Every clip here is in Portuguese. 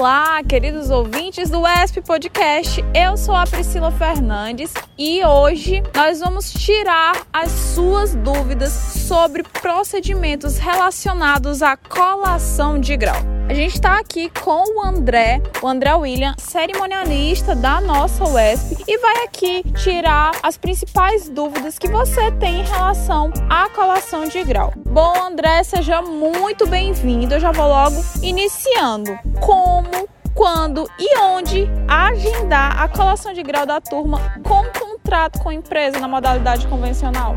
Olá, queridos ouvintes do ESP Podcast. Eu sou a Priscila Fernandes e hoje nós vamos tirar as suas dúvidas sobre procedimentos relacionados à colação de grau. A gente está aqui com o André, o André William, cerimonialista da nossa UESP, e vai aqui tirar as principais dúvidas que você tem em relação à colação de grau. Bom, André, seja muito bem-vindo. Eu já vou logo iniciando. Como, quando e onde agendar a colação de grau da turma com contrato com a empresa na modalidade convencional?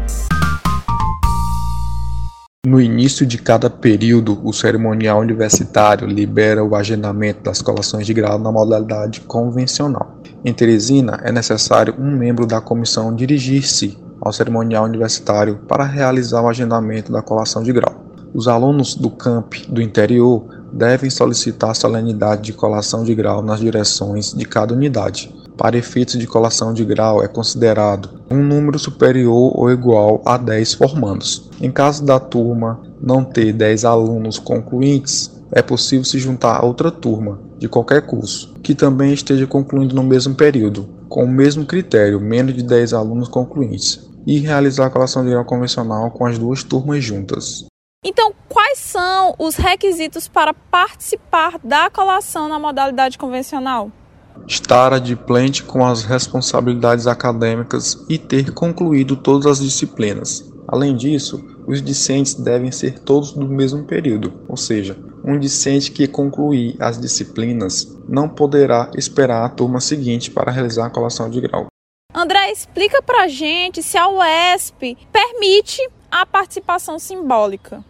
No início de cada período, o cerimonial universitário libera o agendamento das colações de grau na modalidade convencional. Em Teresina, é necessário um membro da comissão dirigir-se ao cerimonial universitário para realizar o agendamento da colação de grau. Os alunos do camp do interior devem solicitar a solenidade de colação de grau nas direções de cada unidade. Para efeitos de colação de grau é considerado um número superior ou igual a 10 formandos. Em caso da turma não ter 10 alunos concluintes, é possível se juntar a outra turma de qualquer curso que também esteja concluindo no mesmo período, com o mesmo critério, menos de 10 alunos concluintes, e realizar a colação de grau convencional com as duas turmas juntas. Então, quais são os requisitos para participar da colação na modalidade convencional? Estar adimplente com as responsabilidades acadêmicas e ter concluído todas as disciplinas. Além disso, os discentes devem ser todos do mesmo período, ou seja, um discente que concluir as disciplinas não poderá esperar a turma seguinte para realizar a colação de grau. André, explica pra gente se a UESP permite a participação simbólica.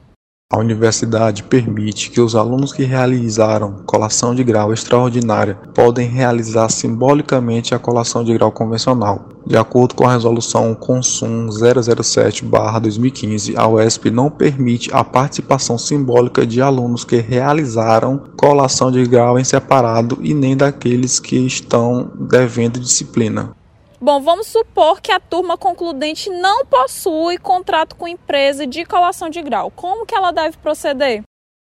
A universidade permite que os alunos que realizaram colação de grau extraordinária podem realizar simbolicamente a colação de grau convencional. De acordo com a resolução Consum 007/2015, a UESP não permite a participação simbólica de alunos que realizaram colação de grau em separado e nem daqueles que estão devendo disciplina. Bom, vamos supor que a turma concludente não possui contrato com empresa de colação de grau. Como que ela deve proceder?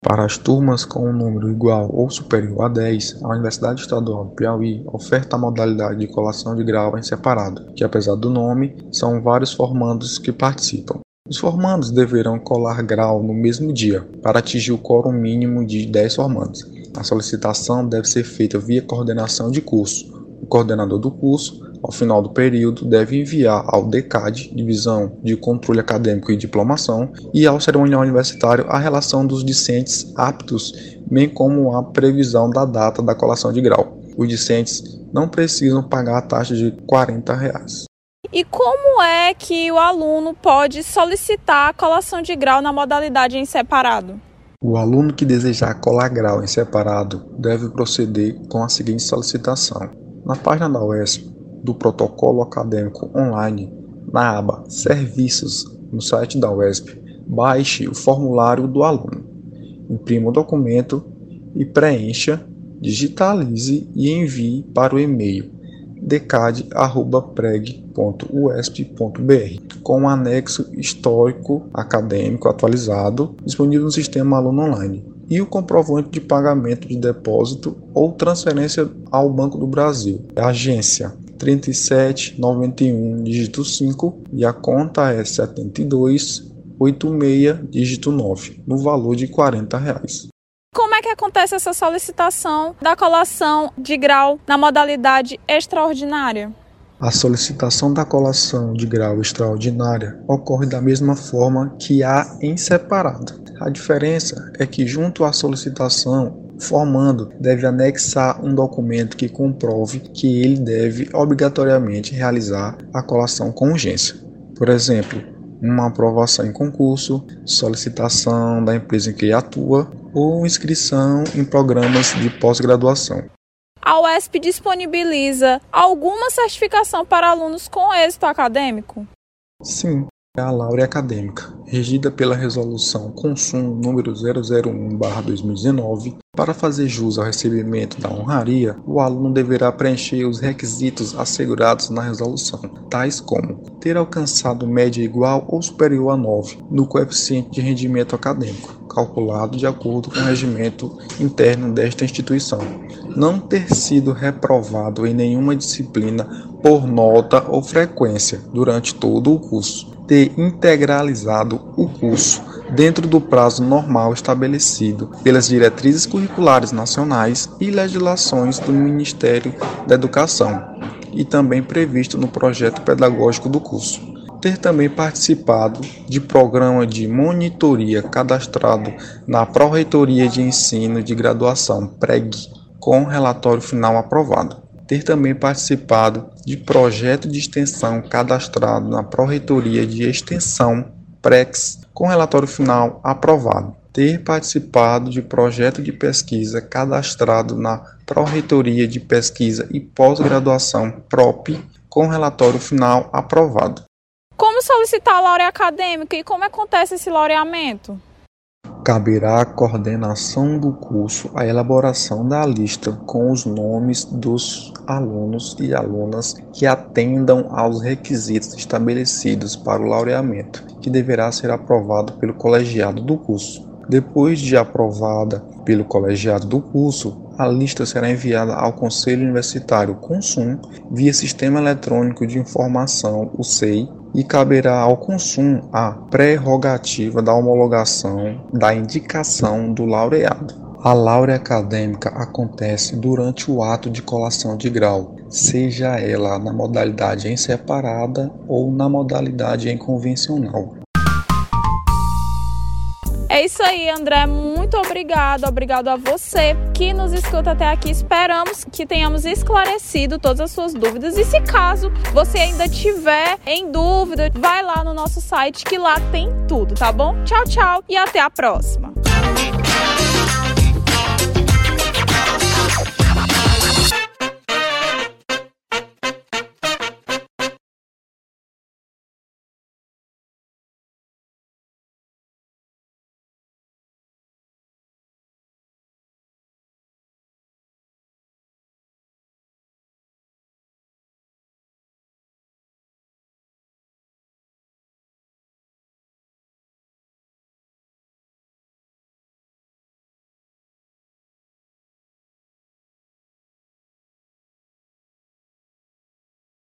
Para as turmas com um número igual ou superior a 10, a Universidade Estadual do Piauí oferta a modalidade de colação de grau em separado, que apesar do nome, são vários formandos que participam. Os formandos deverão colar grau no mesmo dia, para atingir o quórum mínimo de 10 formandos. A solicitação deve ser feita via coordenação de curso. O coordenador do curso ao final do período, deve enviar ao DECAD, Divisão de Controle Acadêmico e Diplomação, e ao cerimonial universitário a relação dos discentes aptos, bem como a previsão da data da colação de grau. Os discentes não precisam pagar a taxa de 40 reais. E como é que o aluno pode solicitar a colação de grau na modalidade em separado? O aluno que desejar colar grau em separado deve proceder com a seguinte solicitação. Na página da UESP, do protocolo acadêmico online na aba Serviços no site da UESP, baixe o formulário do aluno, imprima o documento e preencha, digitalize e envie para o e-mail decad.preg.usp.br com um anexo histórico acadêmico atualizado disponível no sistema aluno online e o comprovante de pagamento de depósito ou transferência ao Banco do Brasil, agência 3791 dígito 5 e a conta é 7286 dígito 9 no valor de 40 reais. Como é que acontece essa solicitação da colação de grau na modalidade extraordinária? A solicitação da colação de grau extraordinária ocorre da mesma forma que a em separado. A diferença é que, junto à solicitação, formando deve anexar um documento que comprove que ele deve obrigatoriamente realizar a colação com urgência. Por exemplo, uma aprovação em concurso, solicitação da empresa em que atua ou inscrição em programas de pós-graduação. A UESP disponibiliza alguma certificação para alunos com êxito acadêmico? Sim, é a Laure Acadêmica, regida pela Resolução Consum número 001/2019. Para fazer jus ao recebimento da honraria, o aluno deverá preencher os requisitos assegurados na resolução, tais como ter alcançado média igual ou superior a 9 no coeficiente de rendimento acadêmico, calculado de acordo com o regimento interno desta instituição. Não ter sido reprovado em nenhuma disciplina por nota ou frequência durante todo o curso. Ter integralizado o curso dentro do prazo normal estabelecido pelas diretrizes curriculares nacionais e legislações do Ministério da Educação e também previsto no projeto pedagógico do curso ter também participado de programa de monitoria cadastrado na Pró-Reitoria de Ensino de Graduação PREG, com relatório final aprovado. Ter também participado de projeto de extensão cadastrado na Pró-Reitoria de Extensão PREX, com relatório final aprovado. Ter participado de projeto de pesquisa cadastrado na Pró-Reitoria de Pesquisa e Pós-Graduação PROP, com relatório final aprovado. Como solicitar laurea acadêmica e como acontece esse laureamento? Caberá à coordenação do curso a elaboração da lista com os nomes dos alunos e alunas que atendam aos requisitos estabelecidos para o laureamento, que deverá ser aprovado pelo colegiado do curso. Depois de aprovada pelo colegiado do curso, a lista será enviada ao Conselho Universitário Consum via Sistema Eletrônico de Informação, o SEI, e caberá ao consumo a prerrogativa da homologação da indicação do laureado. A laurea acadêmica acontece durante o ato de colação de grau, seja ela na modalidade em separada ou na modalidade em convencional. É isso aí, André. Muito obrigado. Obrigado a você que nos escuta até aqui. Esperamos que tenhamos esclarecido todas as suas dúvidas. E se caso você ainda tiver em dúvida, vai lá no nosso site que lá tem tudo, tá bom? Tchau, tchau e até a próxima.